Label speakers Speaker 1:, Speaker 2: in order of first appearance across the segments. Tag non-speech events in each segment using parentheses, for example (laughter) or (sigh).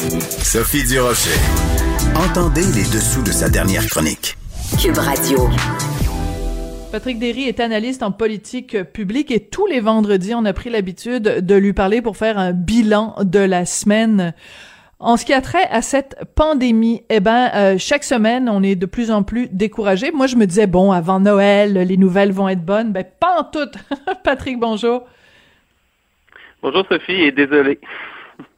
Speaker 1: Sophie Durocher. Entendez les dessous de sa dernière chronique.
Speaker 2: Cube Radio.
Speaker 3: Patrick Derry est analyste en politique publique et tous les vendredis, on a pris l'habitude de lui parler pour faire un bilan de la semaine. En ce qui a trait à cette pandémie, eh ben, euh, chaque semaine, on est de plus en plus découragé. Moi, je me disais, bon, avant Noël, les nouvelles vont être bonnes. Ben, pas en toutes. (laughs) Patrick, bonjour.
Speaker 4: Bonjour Sophie, et désolé.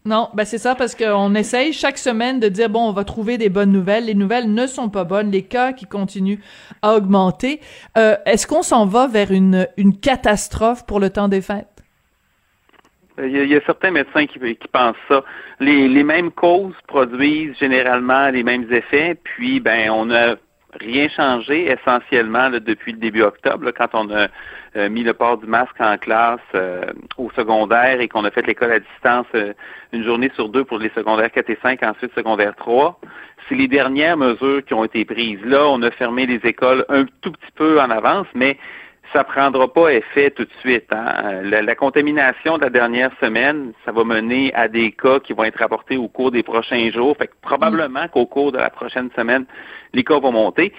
Speaker 3: Non, ben c'est ça parce qu'on essaye chaque semaine de dire bon, on va trouver des bonnes nouvelles. Les nouvelles ne sont pas bonnes, les cas qui continuent à augmenter. Euh, est-ce qu'on s'en va vers une, une catastrophe pour le temps des fêtes?
Speaker 4: Il y, a, certains médecins qui, pensent ça. Les, les, mêmes causes produisent généralement les mêmes effets, puis ben on n'a rien changé essentiellement depuis le début octobre, quand on a euh, mis le port du masque en classe euh, au secondaire et qu'on a fait l'école à distance euh, une journée sur deux pour les secondaires 4 et 5, ensuite secondaire 3. C'est les dernières mesures qui ont été prises. Là, on a fermé les écoles un tout petit peu en avance, mais ça prendra pas effet tout de suite. Hein. La, contamination de la dernière semaine, ça va mener à des cas qui vont être rapportés au cours des prochains jours. Fait que probablement qu'au cours de la prochaine semaine, les cas vont monter.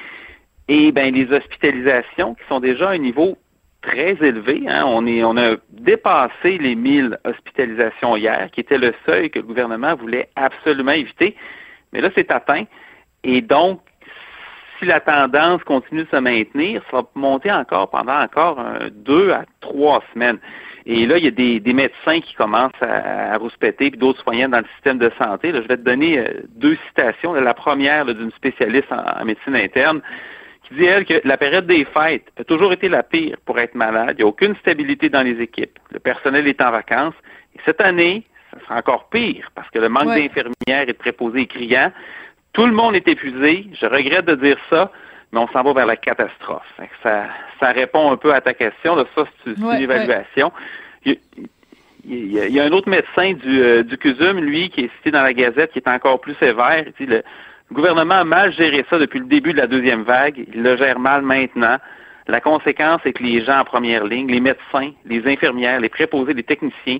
Speaker 4: Et ben les hospitalisations qui sont déjà à un niveau très élevé. Hein. On, est, on a dépassé les 1000 hospitalisations hier, qui était le seuil que le gouvernement voulait absolument éviter. Mais là, c'est atteint. Et donc, si la tendance continue de se maintenir, ça va monter encore pendant encore deux à trois semaines. Et là, il y a des, médecins qui commencent à, rouspéter, puis d'autres soignants dans le système de santé. je vais te donner euh, deux citations. La première d'une spécialiste en, médecine interne qui dit, elle, que la période des fêtes a toujours été la pire pour être malade. Il n'y a aucune stabilité dans les équipes. Le personnel est en vacances. Et cette année, ça sera encore pire parce que le manque d'infirmières et de préposés est criant. Tout le monde est épuisé. Je regrette de dire ça, mais on s'en va vers la catastrophe. Ça, ça répond un peu à ta question. Là, ça, c'est une évaluation. Il, y a un autre médecin du, euh, du CUSUM, lui, qui est cité dans la Gazette, qui est encore plus sévère. Il dit, le, gouvernement a mal géré ça depuis le début de la deuxième vague. Il le gère mal maintenant. La conséquence est que les gens en première ligne, les médecins, les infirmières, les préposés, les techniciens,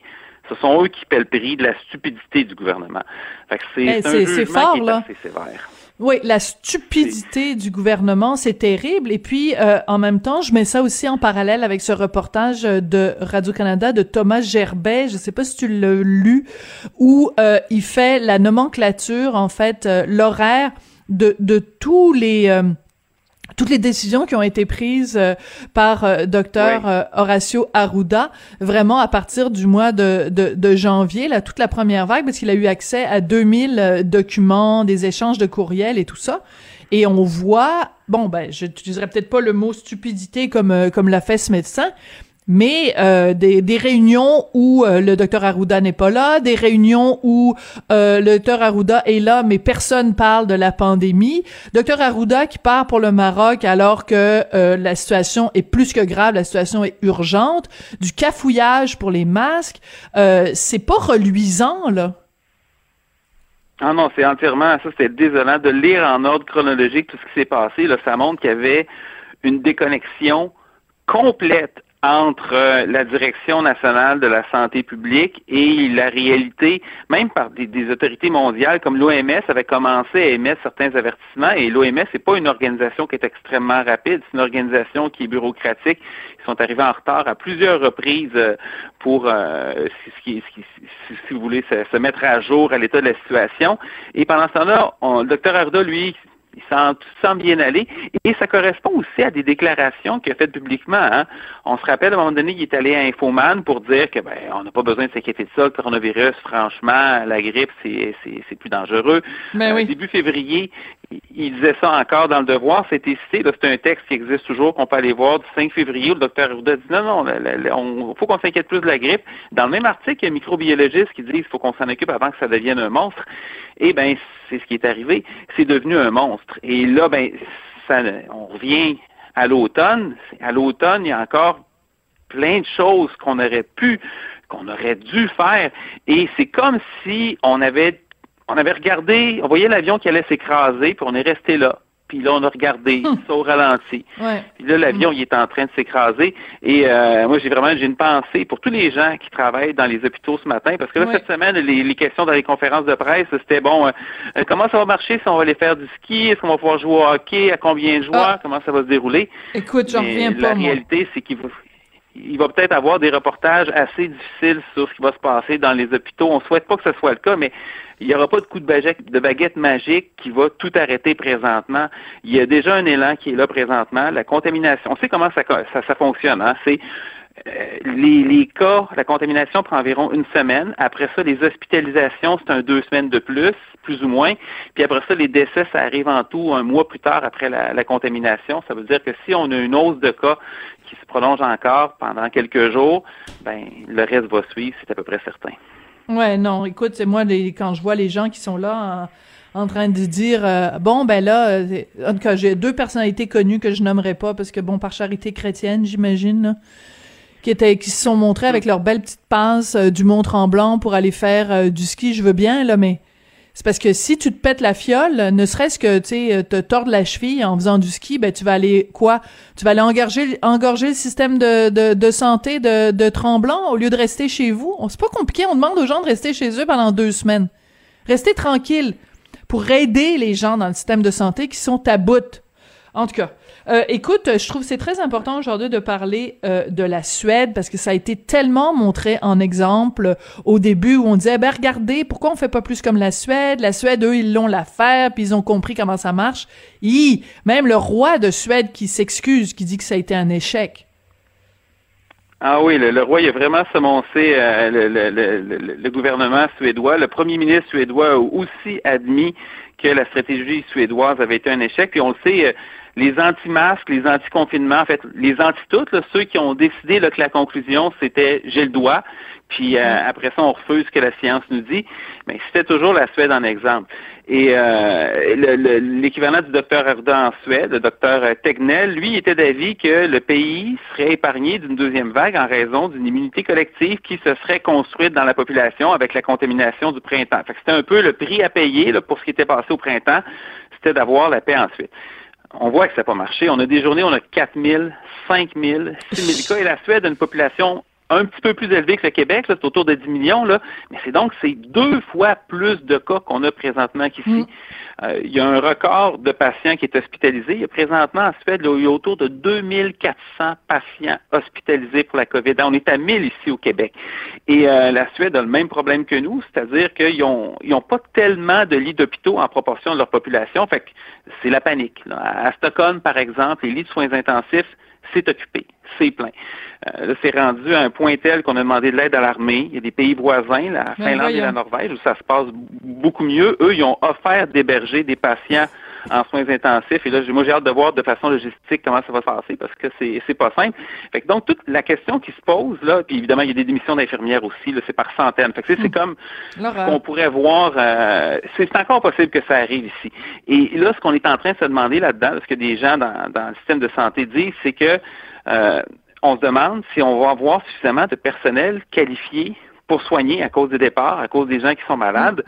Speaker 4: ce sont eux qui paient le prix de la stupidité du gouvernement. c'est
Speaker 3: eh,
Speaker 4: un
Speaker 3: jugement
Speaker 4: qui est
Speaker 3: assez
Speaker 4: sévère.
Speaker 3: Oui, la stupidité du gouvernement, c'est terrible. Et puis, euh, en même temps, je mets ça aussi en parallèle avec ce reportage de Radio-Canada de Thomas Gerbet, je ne sais pas si tu l'as lu, où euh, il fait la nomenclature, en fait, euh, l'horaire de, de tous les toutes les décisions qui ont été prises euh, par euh, docteur euh, Horacio Arruda, vraiment à partir du mois de, de, janvier, là, toute la première vague, parce qu'il a eu accès à 2000 documents, des échanges de courriels et tout ça. Et on voit, bon, ben, je n'utiliserai peut-être pas le mot stupidité comme, comme l'a fait ce médecin, mais euh, des, des, réunions où euh, le docteur Arruda n'est pas là, des réunions où euh, le docteur Arruda est là, mais personne parle de la pandémie. Docteur Arruda qui part pour le Maroc alors que la situation est plus que grave, la situation est urgente, du cafouillage pour les masques, c'est pas reluisant là.
Speaker 4: Ah non, c'est entièrement ça, c'est désolant de lire en ordre chronologique tout ce qui s'est passé. Là, ça montre qu'il y avait une déconnexion complète entre euh, la direction nationale de la santé publique et la réalité, même par des, autorités mondiales comme l'OMS avait commencé à émettre certains avertissements et l'OMS n'est pas une organisation qui est extrêmement rapide, c'est une organisation qui est bureaucratique. Ils sont arrivés en retard à plusieurs reprises euh, pour, euh, si, vous voulez, se, mettre à jour à l'état de la situation. Et pendant ce temps-là, le docteur Arda, lui, il semble bien aller. Et ça correspond aussi à des déclarations qu'il a faites publiquement. Hein. On se rappelle, à un moment donné, il est allé à Infoman pour dire que ben, on n'a pas besoin de s'inquiéter de ça, le coronavirus, franchement, la grippe, c'est, c'est, plus dangereux.
Speaker 3: Mais ben
Speaker 4: euh, Début février, il disait ça encore dans le devoir, c'était cité, c'est un texte qui existe toujours, qu'on peut aller voir du 5 février, où le docteur Arruda dit non, non, il faut qu'on s'inquiète plus de la grippe. Dans le même article, il y a un microbiologiste qui dit qu'il faut qu'on s'en occupe avant que ça devienne un monstre. Eh bien, c'est ce qui est arrivé. C'est devenu un monstre. Et là, ben, ça, on revient à l'automne. À l'automne, il y a encore plein de choses qu'on aurait pu, qu'on aurait dû faire. Et c'est comme si on avait, on avait regardé, on voyait l'avion qui allait s'écraser, puis on est resté là. puis là, on a regardé,
Speaker 3: Hum.
Speaker 4: ça au ralenti.
Speaker 3: Ouais.
Speaker 4: Puis là, l'avion, il est en train de s'écraser. Et euh, moi, j'ai vraiment j'ai une pensée pour tous les gens qui travaillent dans les hôpitaux ce matin, parce que là,
Speaker 3: Ouais.
Speaker 4: cette semaine, les, les questions dans les conférences de presse, c'était bon, euh, euh, comment ça va marcher si on va aller faire du ski? Est-ce qu'on va pouvoir jouer au hockey? À combien de joueurs?
Speaker 3: Ah.
Speaker 4: Comment ça va se dérouler?
Speaker 3: Écoute, j'en reviens
Speaker 4: la
Speaker 3: pas, moi.
Speaker 4: réalité, c'est qu'il va, il va peut-être avoir des reportages assez difficiles sur ce qui va se passer dans les hôpitaux. On souhaite pas que ce soit le cas, mais il n'y aura pas de coup de baguette, magique qui va tout arrêter présentement. Il y a déjà un élan qui est là présentement. La contamination, on sait comment ça, ça, ça fonctionne. Hein? C'est euh, les, les cas, la contamination prend environ une semaine. Après ça, les hospitalisations, c'est un deux semaines de plus, plus ou moins. Puis après ça, les décès, ça arrive en tout un mois plus tard après la, la contamination. Ça veut dire que si on a une hausse de cas prolonge encore pendant quelques jours, ben le reste va suivre, c'est à peu près certain.
Speaker 3: Ouais, non, écoute, c'est moi, quand je vois les gens qui sont là en, train de dire, euh, bon, ben là, euh, en tout cas, j'ai deux personnalités connues que je nommerai pas parce que, bon, par charité chrétienne, j'imagine, qui étaient, qui se sont montrés avec leur belle petite passe euh, du Mont-Tremblant pour aller faire du ski, je veux bien, là, mais c'est parce que si tu te pètes la fiole, ne serait-ce que, tu te tordre la cheville en faisant du ski, ben, tu vas aller, quoi? Tu vas aller engorger, engorger le système de, de, de santé de, Tremblant au lieu de rester chez vous. C'est pas compliqué, on demande aux gens de rester chez eux pendant deux semaines. Restez tranquille pour aider les gens dans le système de santé qui sont à bout. En tout cas, euh, écoute, je trouve c'est très important aujourd'hui de parler euh, de la Suède parce que ça a été tellement montré en exemple au début où on disait ben regardez pourquoi on fait pas plus comme la Suède? La Suède eux ils l'ont l'affaire puis ils ont compris comment ça marche Hi, même le roi de Suède qui s'excuse qui dit que ça a été un échec
Speaker 4: Ah oui, le, roi il a vraiment semoncé euh, le, le, le, gouvernement suédois. Le premier ministre suédois a aussi admis que la stratégie suédoise avait été un échec. Puis on le sait, euh, les anti-masques, les anti-confinements, en fait, les anti-toutes, là, ceux qui ont décidé là, que la conclusion, c'était j'ai le doigt, puis euh, après ça, on refuse ce que la science nous dit, mais c'était toujours la Suède en exemple. Et euh, le- le- l'équivalent du docteur Arda en Suède, le docteur Tegnell, lui, était d'avis que le pays serait épargné d'une deuxième vague en raison d'une immunité collective qui se serait construite dans la population avec la contamination du printemps. C'était un peu le prix à payer là, pour ce qui était passé au printemps, c'était d'avoir la paix ensuite on voit que ça n'a pas marché. On a des journées, on a 4 000, 5 000, 6 000 cas. Et la Suède a une population un petit peu plus élevée que le Québec, c'est autour de 10 millions, là. mais c'est donc c'est deux fois plus de cas qu'on a présentement qu'ici.
Speaker 3: Mm.
Speaker 4: Euh, il y a un record de patients qui est hospitalisé. Il y a présentement en Suède, il y a autour de 2400 patients hospitalisés pour la COVID. On est à 1000 ici au Québec. Et euh, la Suède a le même problème que nous, c'est-à-dire qu'ils n'ont ils ont pas tellement de lits d'hôpitaux en proportion de leur population. Fait que c'est la panique. À Stockholm, par exemple, les lits de soins intensifs, c'est occupé, c'est plein. Euh, là, c'est rendu à un point tel qu'on a demandé de l'aide à l'armée. Il y a des pays voisins, la Finlande et la. Norvège, où ça se passe beaucoup mieux. Eux, ils ont offert d'héberger des patients en soins intensifs. Et là, moi, j'ai hâte de voir de façon logistique comment ça va se passer parce que c'est c'est pas simple. Fait que donc, toute la question qui se pose, là, puis évidemment, il y a des démissions d'infirmières aussi, là, c'est par centaines. Fait que c'est comme
Speaker 3: Laura.
Speaker 4: qu'on pourrait voir, euh, c'est c'est encore possible que ça arrive ici. Et là, ce qu'on est en train de se demander là-dedans, ce que des gens dans, dans le système de santé disent, c'est que euh, on se demande si on va avoir suffisamment de personnel qualifié pour soigner à cause des départs, à cause des gens qui sont malades.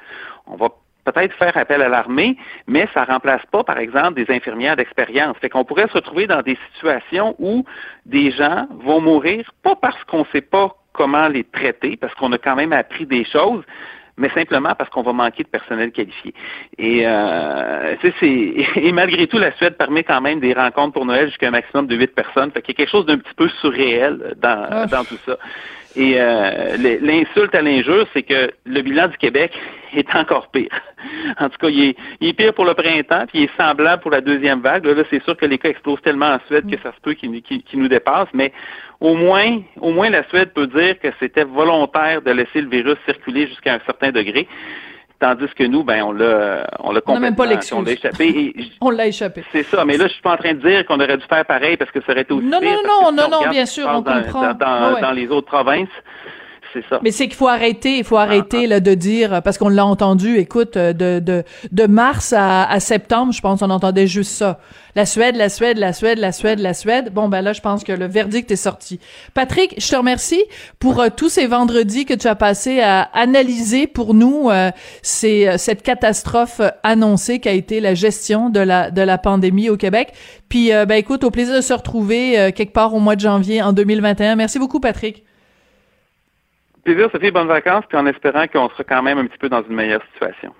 Speaker 4: On va peut-être faire appel à l'armée, mais ça remplace pas, par exemple, des infirmières d'expérience. Fait qu'on pourrait se retrouver dans des situations où des gens vont mourir, pas parce qu'on ne sait pas comment les traiter, parce qu'on a quand même appris des choses, mais simplement parce qu'on va manquer de personnel qualifié. Et, euh, c'est- (laughs) et malgré tout, la Suède permet quand même des rencontres pour Noël jusqu'à un maximum de huit personnes. Fait qu'il y a quelque chose d'un petit peu surréel dans,
Speaker 3: Ah.
Speaker 4: dans tout ça. Et euh, l'insulte à l'injure, c'est que le bilan du Québec est encore pire. En tout cas, il est, il est pire pour le printemps, puis il est semblable pour la deuxième vague. Là, là, c'est sûr que les cas explosent tellement en Suède que ça se peut qu'ils nous dépassent, mais au moins, au moins la Suède peut dire que c'était volontaire de laisser le virus circuler jusqu'à un certain degré. Tandis que nous, ben, on l'a, on l'a
Speaker 3: On n'a même pas
Speaker 4: complètement- on l'a échappé. (laughs)
Speaker 3: On l'a échappé.
Speaker 4: c'est ça, mais là, je suis pas en train de dire qu'on aurait dû faire pareil parce que ça aurait été aussi
Speaker 3: Non,
Speaker 4: pire,
Speaker 3: non, non, non,
Speaker 4: on
Speaker 3: non, bien sûr, on
Speaker 4: dans,
Speaker 3: comprend.
Speaker 4: Dans, dans-
Speaker 3: Ouais, ouais.
Speaker 4: dans les autres provinces, c'est ça.
Speaker 3: Mais c'est qu'il faut arrêter, il faut arrêter ah, ah. là, de dire, parce qu'on l'a entendu, écoute, de, de, de mars à, à septembre, je pense on entendait juste ça. La Suède, la Suède, la Suède, la Suède, la Suède. Bon, ben là, je pense que le verdict est sorti. Patrick, je te remercie pour euh, tous ces vendredis que tu as passé à analyser pour nous euh, euh, cette catastrophe annoncée qu'a été la gestion de la, de la pandémie au Québec. Puis, ben écoute, au plaisir de se retrouver quelque part au mois de janvier en 2021. Merci beaucoup, Patrick.
Speaker 4: Plaisir, Sophie, bonnes vacances, puis en espérant qu'on sera quand même un petit peu dans une meilleure situation.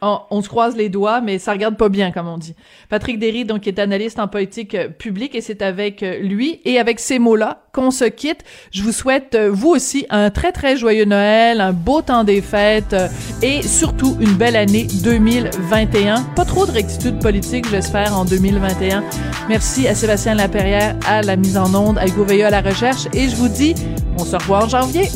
Speaker 3: On, se croise les doigts, mais ça regarde pas bien, comme on dit. Patrick Derry, donc, est analyste en politique euh, publique, et c'est avec euh, lui et avec ces mots-là qu'on se quitte. Je vous souhaite, euh, vous aussi, un très, très joyeux Noël, un beau temps des fêtes, et surtout une belle année 2021. Pas trop de rectitude politique, j'espère, en 2021. Merci à Sébastien Laperrière à la mise en onde, à Hugo à la recherche, et je vous dis, on se revoit en janvier.